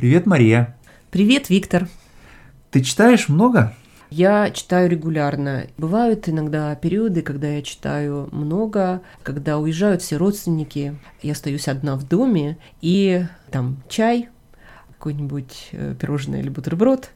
Привет, Мария. Привет, Виктор. Ты читаешь много? Я читаю регулярно. Бывают иногда периоды, когда я читаю много, когда уезжают все родственники, я остаюсь одна в доме, и там чай, какой-нибудь э, пирожное или бутерброд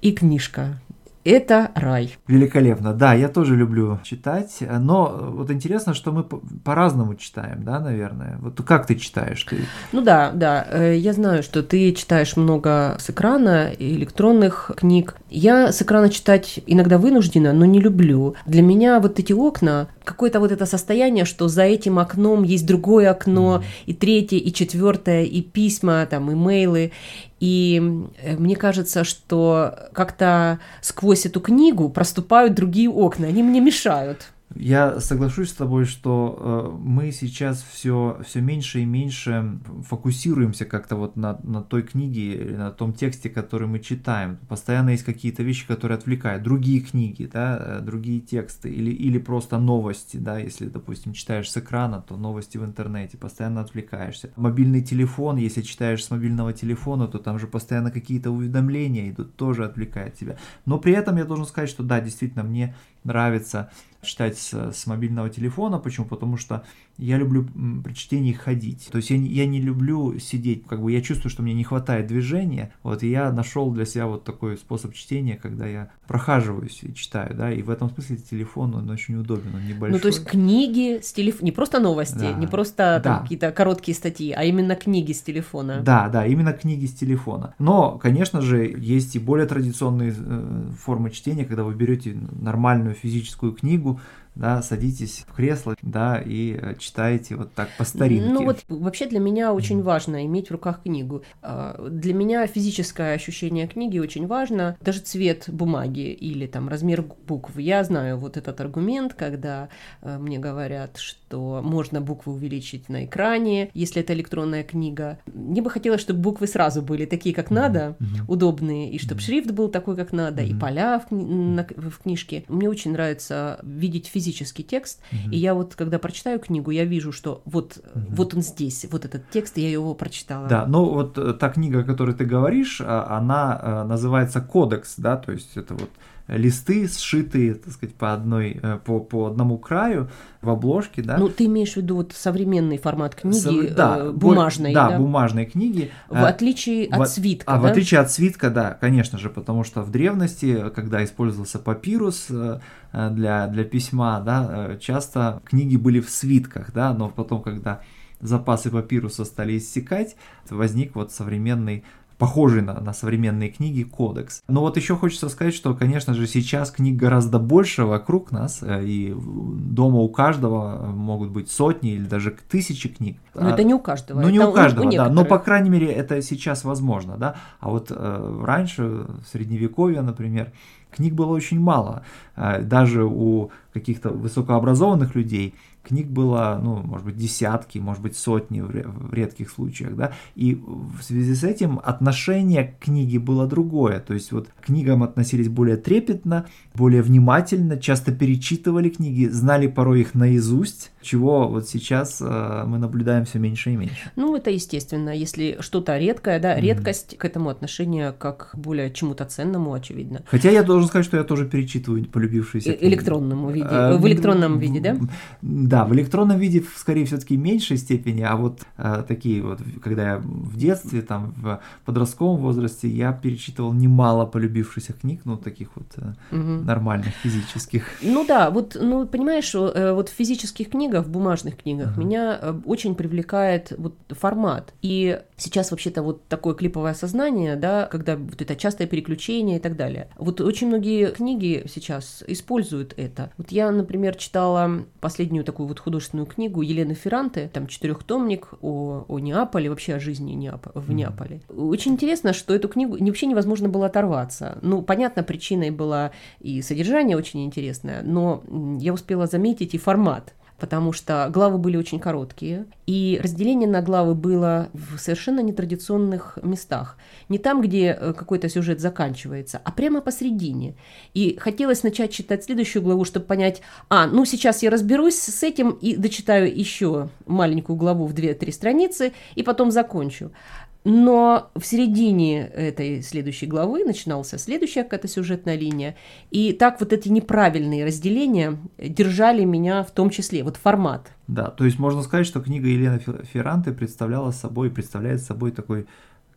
и книжка это рай. Великолепно. Да, я тоже люблю читать, но вот интересно, что мы по-разному читаем, да, наверное. Вот как ты читаешь? Ты... Ну да, да. Э, я знаю, что ты читаешь много с экрана, электронных книг. Я с экрана читать иногда вынуждена, но не люблю. Для меня вот эти окна, какое-то вот это состояние, что за этим окном есть другое окно, mm. и третье, и четвертое, и письма, там, имейлы. И э, мне кажется, что как-то сквозь эту книгу проступают другие окна, они мне мешают. Я соглашусь с тобой, что э, мы сейчас все, все меньше и меньше фокусируемся как-то вот на, на той книге, на том тексте, который мы читаем. Постоянно есть какие-то вещи, которые отвлекают. Другие книги, да, э, другие тексты или, или просто новости, да, если, допустим, читаешь с экрана, то новости в интернете, постоянно отвлекаешься. Мобильный телефон, если читаешь с мобильного телефона, то там же постоянно какие-то уведомления идут, тоже отвлекает тебя. Но при этом я должен сказать, что да, действительно, мне нравится читать с, с мобильного телефона. Почему? Потому что я люблю при чтении ходить. То есть я, я не люблю сидеть, как бы я чувствую, что мне не хватает движения. Вот, и я нашел для себя вот такой способ чтения, когда я прохаживаюсь и читаю, да, и в этом смысле телефон, он очень удобен, он небольшой. Ну, то есть книги с телефона, не просто новости, да. не просто да. какие-то короткие статьи, а именно книги с телефона. Да, да, именно книги с телефона. Но, конечно же, есть и более традиционные э, формы чтения, когда вы берете нормальную физическую книгу, да, садитесь в кресло, да, и э, читаете вот так по старинке. Ну вот вообще для меня очень важно иметь в руках книгу. А, для меня физическое ощущение книги очень важно, даже цвет бумаги или там размер букв. Я знаю вот этот аргумент, когда э, мне говорят, что можно буквы увеличить на экране, если это электронная книга. Мне бы хотелось, чтобы буквы сразу были такие, как надо, mm-hmm. удобные, и чтобы mm-hmm. шрифт был такой, как надо, mm-hmm. и поля в, кни- в книжке. Мне очень нравится видеть физически физический текст, угу. и я вот, когда прочитаю книгу, я вижу, что вот, угу. вот он здесь, вот этот текст, и я его прочитала. Да, ну вот э, та книга, о которой ты говоришь, а, она э, называется «Кодекс», да, то есть это вот листы, сшитые, так сказать, по одной, э, по, по одному краю в обложке, да. Ну, ты имеешь в виду вот современный формат книги, Со, да, э, бумажной, да? Да, бумажной книги. В отличие в, от свитка, А да? в отличие от свитка, да, конечно же, потому что в древности, когда использовался папирус э, для, для письма, да, часто книги были в свитках, да, но потом, когда запасы папируса стали иссякать, возник вот современный похожий на, на современные книги кодекс. Но вот еще хочется сказать, что, конечно же, сейчас книг гораздо больше вокруг нас, э, и дома у каждого могут быть сотни или даже тысячи книг. Но а, это не у каждого. Ну, не у каждого, у да, но, по крайней мере, это сейчас возможно, да. А вот э, раньше, в Средневековье, например, книг было очень мало. Э, даже у каких-то высокообразованных людей – книг было, ну, может быть, десятки, может быть, сотни в редких случаях, да, и в связи с этим отношение к книге было другое, то есть вот к книгам относились более трепетно, более внимательно, часто перечитывали книги, знали порой их наизусть, чего вот сейчас э, мы наблюдаем все меньше и меньше. Ну, это естественно, если что-то редкое, да, mm-hmm. редкость к этому отношение как к более чему-то ценному, очевидно. Хотя я должен сказать, что я тоже перечитываю полюбившиеся книги. Электронному виде, э, в электронном виде, да? Да, в электронном виде, скорее, все-таки меньшей степени, а вот э, такие вот, когда я в детстве, там, в подростковом возрасте, я перечитывал немало полюбившихся книг, ну, таких вот э, угу. нормальных, физических. Ну да, вот, ну, понимаешь, э, вот в физических книгах, в бумажных книгах угу. меня э, очень привлекает вот формат. И сейчас вообще-то вот такое клиповое сознание, да, когда вот это частое переключение и так далее. Вот очень многие книги сейчас используют это. Вот я, например, читала последнюю такую вот художественную книгу Елены Ферранте, там четырехтомник о, о Неаполе, вообще о жизни Неап... в Неаполе. Очень интересно, что эту книгу вообще невозможно было оторваться. Ну, понятно, причиной была и содержание очень интересное, но я успела заметить и формат потому что главы были очень короткие, и разделение на главы было в совершенно нетрадиционных местах. Не там, где э, какой-то сюжет заканчивается, а прямо посередине. И хотелось начать читать следующую главу, чтобы понять, а, ну сейчас я разберусь с этим и дочитаю еще маленькую главу в 2-3 страницы, и потом закончу. Но в середине этой следующей главы начинался следующая какая-то сюжетная линия. И так вот эти неправильные разделения держали меня в том числе, вот формат. Да, то есть можно сказать, что книга Елены Ферранты представляла собой, представляет собой такой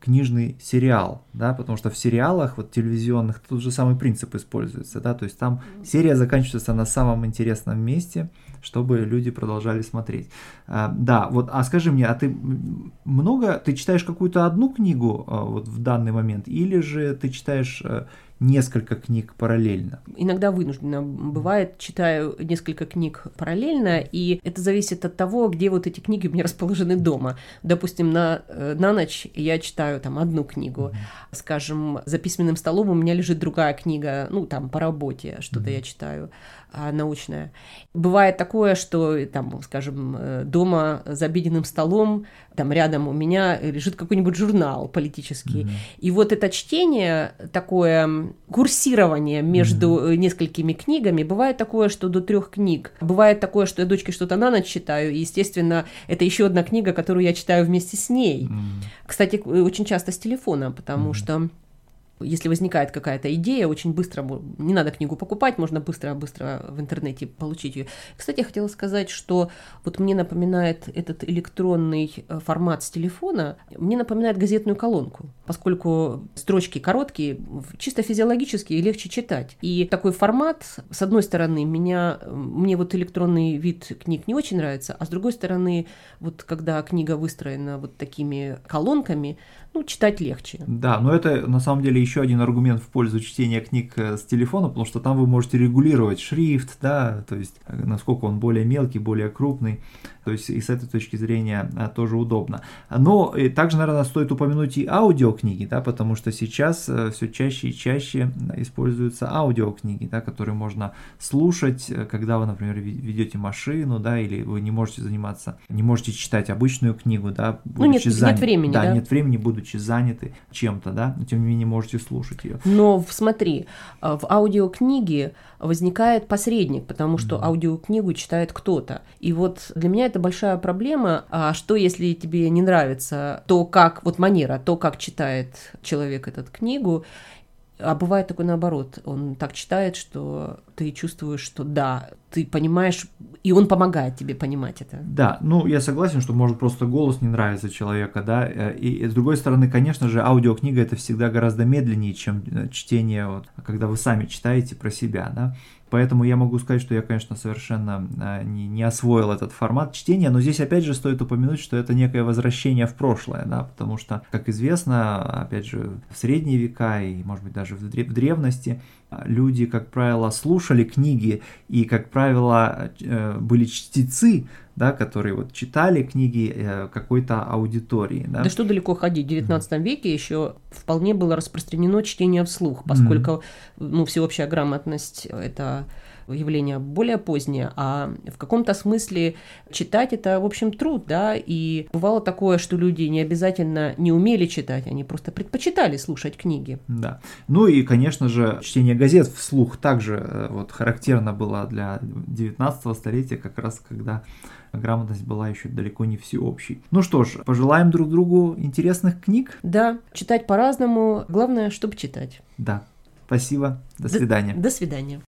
книжный сериал, да, потому что в сериалах вот телевизионных тот же самый принцип используется, да, то есть там серия заканчивается на самом интересном месте, чтобы люди продолжали смотреть. А, да, вот, а скажи мне, а ты много, ты читаешь какую-то одну книгу а, вот в данный момент, или же ты читаешь а, несколько книг параллельно? Иногда вынуждена бывает, читаю несколько книг параллельно, и это зависит от того, где вот эти книги у меня расположены дома. Допустим, на, э, на ночь я читаю там одну книгу, mm-hmm. скажем, за письменным столом у меня лежит другая книга, ну там по работе что-то mm-hmm. я читаю а, научная. Бывает такое, что там, скажем, э, дома за обеденным столом, там рядом у меня лежит какой-нибудь журнал политический. Mm-hmm. И вот это чтение, такое курсирование между mm-hmm. несколькими книгами, бывает такое, что до трех книг. Бывает такое, что я дочке что-то на ночь читаю, и, естественно, это еще одна книга, которую я читаю вместе с ней. Mm-hmm. Кстати, очень часто с телефона, потому mm-hmm. что если возникает какая-то идея, очень быстро, не надо книгу покупать, можно быстро-быстро в интернете получить ее. Кстати, я хотела сказать, что вот мне напоминает этот электронный э, формат с телефона, мне напоминает газетную колонку, поскольку строчки короткие, чисто физиологически легче читать. И такой формат, с одной стороны, меня, мне вот электронный вид книг не очень нравится, а с другой стороны, вот когда книга выстроена вот такими колонками, ну, читать легче. Да, но это на самом деле еще один аргумент в пользу чтения книг э, с телефона, потому что там вы можете регулировать шрифт, да, то есть э, насколько он более мелкий, более крупный, то есть и с этой точки зрения э, тоже удобно. Но и также, наверное, стоит упомянуть и аудиокниги, да, потому что сейчас все чаще и чаще используются аудиокниги, да, которые можно слушать, когда вы, например, ведете машину, да, или вы не можете заниматься, не можете читать обычную книгу, да, ну, нет, занят, нет времени, да, да, нет времени, буду будучи заняты чем-то, да, но тем не менее можете слушать ее. Но смотри, э, в аудиокниге возникает посредник, потому что mm-hmm. аудиокнигу читает кто-то. И вот для меня это большая проблема. А что, если тебе не нравится то, как, вот манера, то, как читает человек эту книгу, а бывает такой наоборот, он так читает, что ты чувствуешь, что да, ты понимаешь, и он помогает тебе понимать это. Да, ну я согласен, что может просто голос не нравится человека, да, э, и, и с другой стороны, конечно же, аудиокнига это всегда гораздо медленнее, чем э, чтение, вот, когда вы сами читаете про себя, да. Поэтому я могу сказать, что я, конечно, совершенно а, не, не освоил этот формат чтения, но здесь опять же стоит упомянуть, что это некое возвращение в прошлое, да, потому что, как известно, опять же, в средние века и, может быть, даже в древности люди, как правило, слушали книги и, как правило, э, были чтецы, да, которые вот читали книги э, какой-то аудитории. Да? да что далеко ходить, в 19 mm-hmm. веке еще вполне было распространено чтение вслух, поскольку mm-hmm. ну, всеобщая грамотность – это явление более позднее, а в каком-то смысле читать это, в общем, труд, да, и бывало такое, что люди не обязательно не умели читать, они просто предпочитали слушать книги. Да. Ну и, конечно же, чтение газет вслух также э, вот характерно было для 19 столетия, как раз когда грамотность была еще далеко не всеобщей. Ну что ж, пожелаем друг другу интересных книг. Да, читать по-разному, главное, чтобы читать. Да, спасибо, до свидания. До, до свидания.